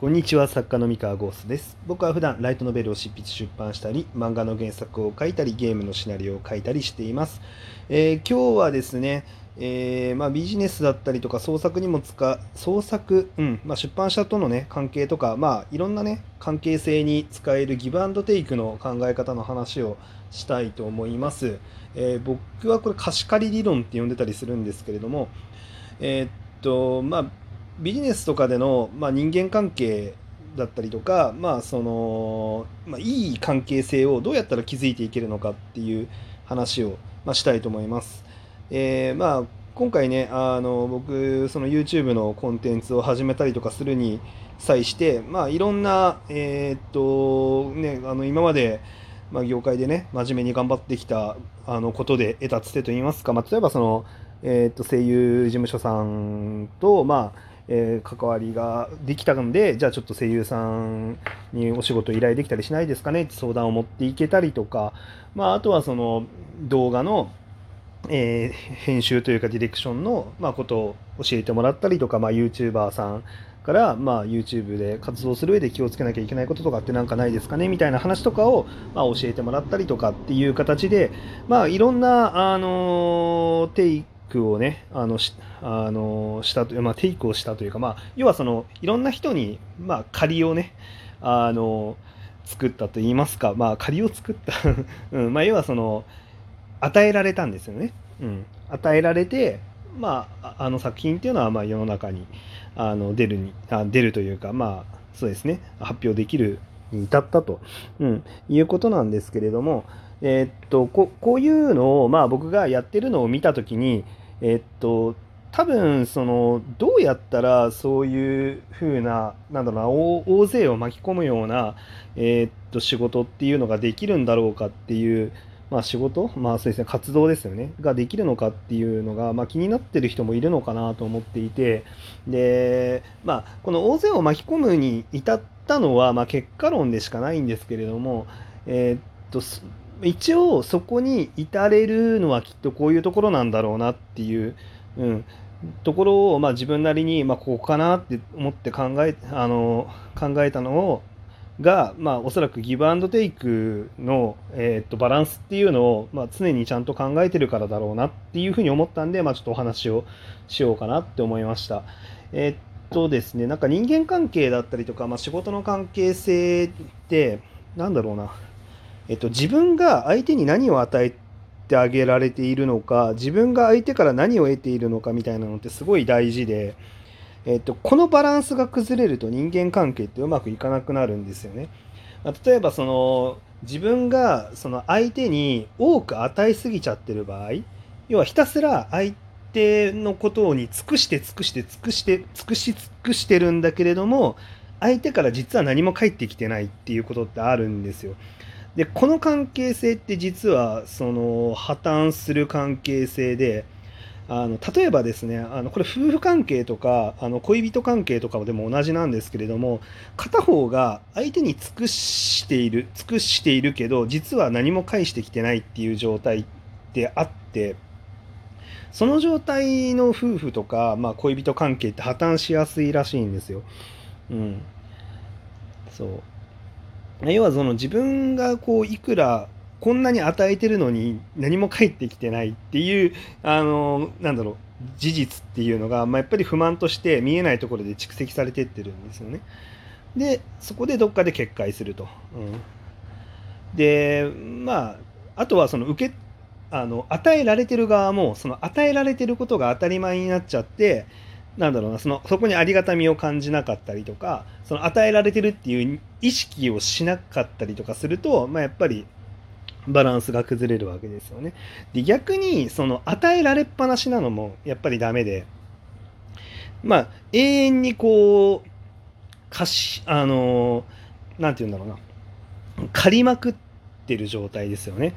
こんにちは作家の三河ゴースです。僕は普段ライトノベルを執筆出版したり漫画の原作を書いたりゲームのシナリオを書いたりしています、えー、今日はですねえー、まあ、ビジネスだったりとか創作にも使う創作、うんまあ、出版社との、ね、関係とか、まあ、いろんな、ね、関係性に使えるギブアンドテイクの考え方の話をしたいと思います、えー、僕はこれ貸し借り理論って呼んでたりするんですけれどもえ、っとまあビジネスとかでの、まあ、人間関係だったりとか、まあそのまあ、いい関係性をどうやったら築いていけるのかっていう話を、まあ、したいと思います。えー、まあ今回ねあの僕その YouTube のコンテンツを始めたりとかするに際して、まあ、いろんな、えー、っとね、あの今まで、まあ、業界でね真面目に頑張ってきたあのことで得たつてといいますか、まあ、例えばその、えー、っと声優事務所さんと、まあえー、関わりができたのでじゃあちょっと声優さんにお仕事依頼できたりしないですかね？って相談を持っていけたりとか、まあ、あとはその動画の、えー、編集というかディレクションの、まあ、ことを教えてもらったりとか、まあ、YouTuber さんから、まあ、YouTube で活動する上で気をつけなきゃいけないこととかって何かないですかね？みたいな話とかを、まあ、教えてもらったりとかっていう形で、まあ、いろんな、あのー、テイクをね、あの、しあのしたという、まあ、テイクをしたというか、まあ、要はその、いろんな人に、まあ、借りをね、あの作ったと言いますか、まあ、借りを作った うん、まあ、要はその、与えられたんですよね。うん。与えられて、まあ、あの作品っていうのは、まあ、世の中に、あの、出るに、あ出るというか、まあ、そうですね、発表できるに至ったと、うん、いうことなんですけれども、えー、っとこ、こういうのを、まあ、僕がやってるのを見たときに、えっと多分そのどうやったらそういう風ななんだろうな大勢を巻き込むような、えー、っと仕事っていうのができるんだろうかっていう、まあ、仕事、まあそうですね、活動ですよね。ができるのかっていうのが、まあ、気になってる人もいるのかなと思っていて。で、まあ、この大勢を巻き込むに至ったのは、まあ、結果論でしかないんですけれども、えー、っと一応そこに至れるのはきっとこういうところなんだろうなっていう、うん、ところを、まあ、自分なりに、まあ、ここかなって思って考えあの考えたのをが、まあ、おそらくギブアンドテイクの、えー、っとバランスっていうのを、まあ、常にちゃんと考えてるからだろうなっていうふうに思ったんで、まあ、ちょっとお話をしようかなって思いました。えー、っとですね、なんか人間関係だったりとか、まあ、仕事の関係性ってなんだろうなえっと、自分が相手に何を与えてあげられているのか自分が相手から何を得ているのかみたいなのってすごい大事で、えっと、このバランスが崩れると人間関係ってうまくいかなくなるんですよね。ま例えばその自分がその相手に多く与えすぎちゃってる場合要はひたすら相手のことに尽くして尽くして尽くして尽くし尽くしてるんだけれども相手から実は何も返ってきてないっていうことってあるんですよ。でこの関係性って実はその破綻する関係性であの例えばですねあのこれ夫婦関係とかあの恋人関係とかでも同じなんですけれども片方が相手に尽くしている尽くしているけど実は何も返してきてないっていう状態ってあってその状態の夫婦とか、まあ、恋人関係って破綻しやすいらしいんですよ。うん、そう要はその自分がこういくらこんなに与えてるのに何も返ってきてないっていうあのなんだろう事実っていうのが、まあ、やっぱり不満として見えないところで蓄積されてってるんですよね。でそこでどっかで決壊すると。うん、でまああとはその受けあの与えられてる側もその与えられてることが当たり前になっちゃってなんだろうなそのそこにありがたみを感じなかったりとかその与えられてるっていう意識をしなかったりとかすると、まあ、やっぱりバランスが崩れるわけですよね。で逆にその与えられっぱなしなのもやっぱりダメでまあ永遠にこう貸しあの何て言うんだろうな借りまくってる状態ですよね。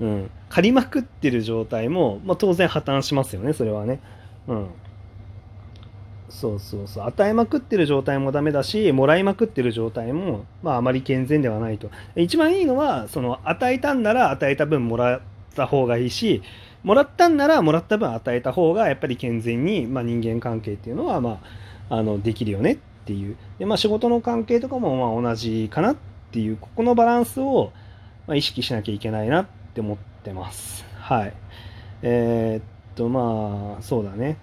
うん、借りまくってる状態も、まあ、当然破綻しますよねそれはね。うんそうそうそう。与えまくってる状態もダメだしもらいまくってる状態も、まあ、あまり健全ではないと。一番いいのはその与えたんなら与えた分もらった方がいいしもらったんならもらった分与えた方がやっぱり健全に、まあ、人間関係っていうのは、まあ、あのできるよねっていう。で、まあ、仕事の関係とかもまあ同じかなっていうここのバランスをま意識しなきゃいけないなって思ってます。はい。えー、っとまあそうだね。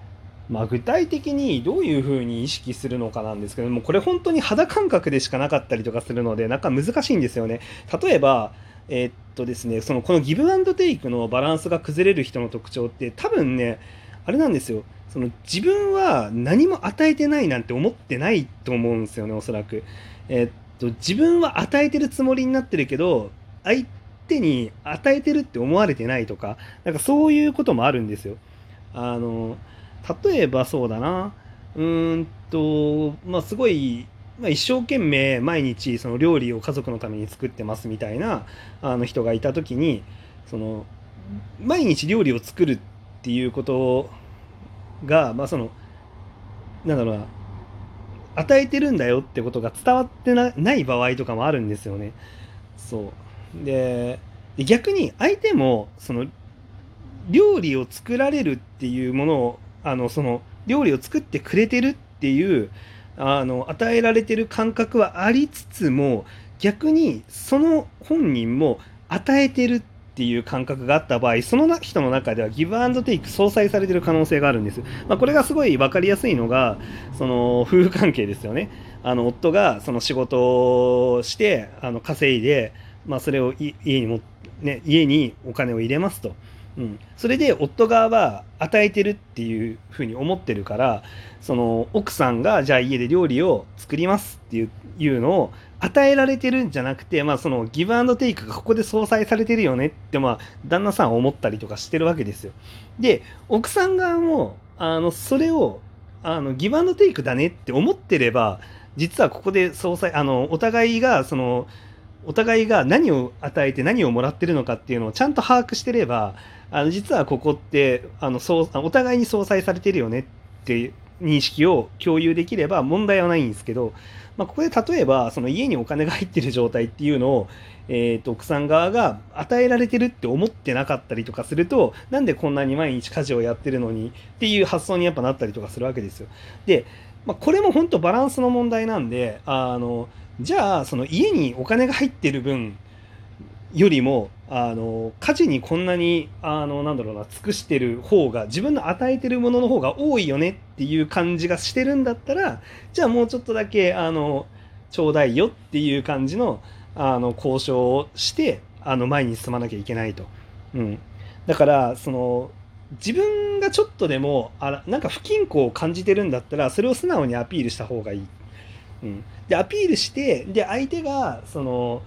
まあ、具体的にどういうふうに意識するのかなんですけどもこれ本当に肌感覚でしかなかったりとかするのでなんか難しいんですよね。例えばえー、っとですねそのこのギブアンドテイクのバランスが崩れる人の特徴って多分ねあれなんですよその自分は何も与えてないなんて思ってないと思うんですよねおそらく。えー、っと自分は与えてるつもりになってるけど相手に与えてるって思われてないとかなんかそういうこともあるんですよ。あの例えばそうだなうーんとまあすごい、まあ、一生懸命毎日その料理を家族のために作ってますみたいなあの人がいた時にその毎日料理を作るっていうことがまあそのなんだろうな与えてるんだよってことが伝わってない場合とかもあるんですよね。そうで逆に相手もその料理を作られるっていうものをあのその料理を作ってくれてるっていうあの与えられてる感覚はありつつも逆にその本人も与えてるっていう感覚があった場合その人の中ではギブアンドテイク相殺されてる可能性があるんです、まあ、これがすごい分かりやすいのがその夫婦関係ですよねあの夫がその仕事をしてあの稼いで、まあ、それを家にも、ね、家にお金を入れますと。うん、それで夫側は与えてるっていうふうに思ってるからその奥さんがじゃあ家で料理を作りますっていういうのを与えられてるんじゃなくて、まあ、そのギブアンドテイクがここで相殺されてるよねって、まあ、旦那さんは思ったりとかしてるわけですよ。で奥さん側もあのそれをあのギブアンドテイクだねって思ってれば実はここで相殺あのお互いがそのお互いが何を与えて何をもらってるのかっていうのをちゃんと把握してればあの実はここってあのそうお互いに相殺されてるよねっていう認識を共有できれば問題はないんですけど、まあ、ここで例えばその家にお金が入ってる状態っていうのを、えー、と奥さん側が与えられてるって思ってなかったりとかするとなんでこんなに毎日家事をやってるのにっていう発想にやっぱなったりとかするわけですよ。で、まあ、これも本当バランスの問題なんであのじゃあその家にお金が入ってる分よりもあの家事にこんなにあのなんだろうな尽くしてる方が自分の与えてるものの方が多いよねっていう感じがしてるんだったらじゃあもうちょっとだけあのちょうだいよっていう感じのあの交渉をしてあの前に進まなきゃいけないと。うん、だからその自分がちょっとでもあらなんか不均衡を感じてるんだったらそれを素直にアピールした方がいい。うん、でアピールしてで相手がその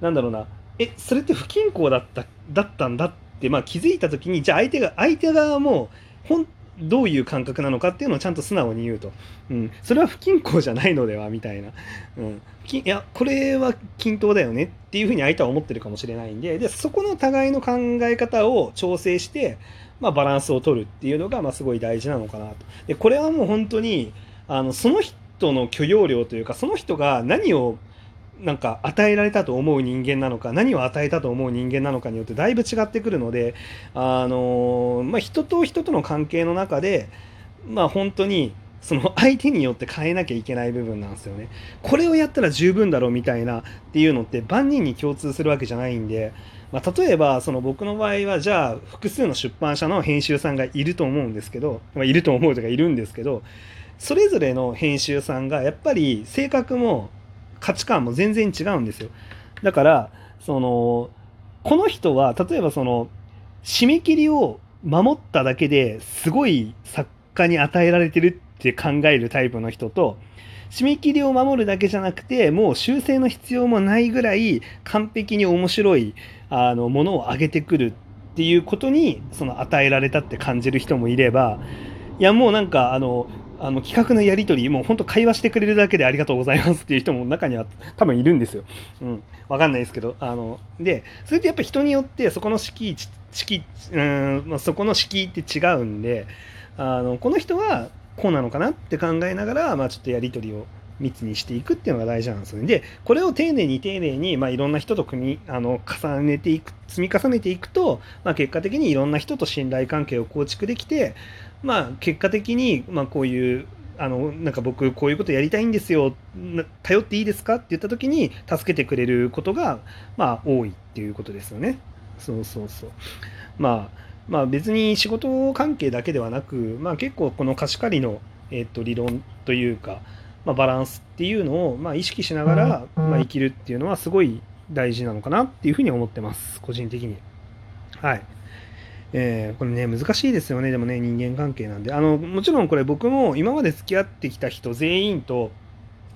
なんだろうなえそれって不均衡だっただったんだって、まあ、気づいた時にじゃあ相手が相手側もほんどういう感覚なのかっていうのをちゃんと素直に言うと、うん、それは不均衡じゃないのではみたいな、うん、いやこれは均等だよねっていうふうに相手は思ってるかもしれないんででそこの互いの考え方を調整して、まあ、バランスを取るっていうのが、まあ、すごい大事なのかなと。でこれはもう本当にあのその人の許容量というかその人が何をなんか与えられたと思う人間なのか何を与えたと思う人間なのかによってだいぶ違ってくるので、あのまあ、人と人との関係の中で、まあ、本当にその相手によって変えなきゃいけない部分なんですよね。これをやったら十分だろうみたいなっていうのって万人に共通するわけじゃないんで、まあ、例えばその僕の場合はじゃあ複数の出版社の編集さんがいると思うんですけど、まあ、いると思うとかいるんですけどそれぞれの編集さんがやっぱり性格も価値観も全然違うんですよ。だからそのこの人は例えばその締め切りを守っただけですごい作家に与えられてるって考えるタイプの人と締め切りを守るだけじゃなくてもう修正の必要もないぐらい完璧に面白いあのものを上げてくるっていうことにその与えられたって感じる人もいればいやもうなんかあのあの企画のやり取り、もう本当会話してくれるだけでありがとうございますっていう人も中には多分いるんですよ。うん。わかんないですけど。あの、で、それってやっぱ人によってそこの敷地、敷うん、ま、そこの敷って違うんで、あの、この人はこうなのかなって考えながら、まあちょっとやり取りを密にしていくっていうのが大事なんですよね。で、これを丁寧に丁寧に、まあ、いろんな人と組み、あの、重ねていく、積み重ねていくと、まあ、結果的にいろんな人と信頼関係を構築できて、まあ、結果的に、まあ、こういうあのなんか僕こういうことやりたいんですよ頼っていいですか？って言った時に助けてくれることがまあ多いっていうことですよね。そうそうそう。まあまあ別に仕事関係だけではなく、まあ、結構この貸し借りの、えー、と理論というか、まあ、バランスっていうのをまあ意識しながら、まあ、生きるっていうのはすごい大事なのかなっていうふうに思ってます個人的に。はい。えー、これね、難しいですよね、でもね、人間関係なんで。あの、もちろんこれ僕も今まで付き合ってきた人全員と、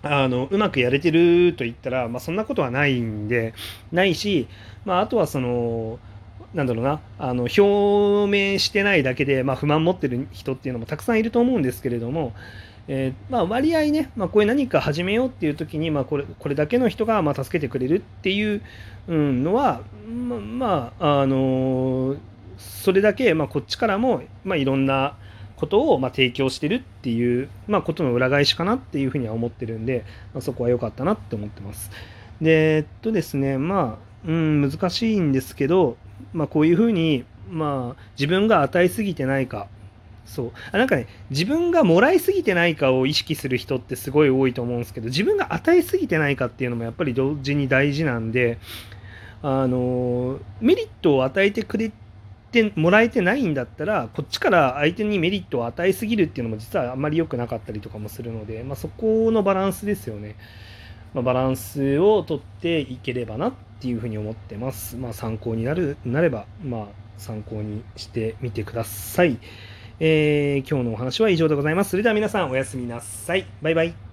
あの、うまくやれてると言ったら、まあそんなことはないんで、ないし、まああとはその、なんだろうな、あの、表明してないだけで、まあ不満持ってる人っていうのもたくさんいると思うんですけれども、えー、まあ、割合ね、まあ、こういう何か始めようっていう時に、まあ、これこれだけの人がまあ助けてくれるっていうのは、ままあ、あのー、それだけ、まあ、こっちからも、まあ、いろんなことをまあ提供してるっていう、まあ、ことの裏返しかなっていうふうには思ってるんで、まあ、そこは良かったなって思ってます。で、えっとですね、まあ、うん、難しいんですけど、まあ、こういうふうに、まあ、自分が与えすぎてないか、そう。あなんかね自分がもらいすぎてないかを意識する人ってすごい多いと思うんですけど自分が与えすぎてないかっていうのもやっぱり同時に大事なんであのメリットを与えてくれてもらえてないんだったらこっちから相手にメリットを与えすぎるっていうのも実はあんまり良くなかったりとかもするので、まあ、そこのバランスですよね、まあ、バランスをとっていければなっていうふうに思ってます、まあ、参考になるなれば、まあ、参考にしてみてください。えー、今日のお話は以上でございます。それでは皆さんおやすみなさい。バイバイ。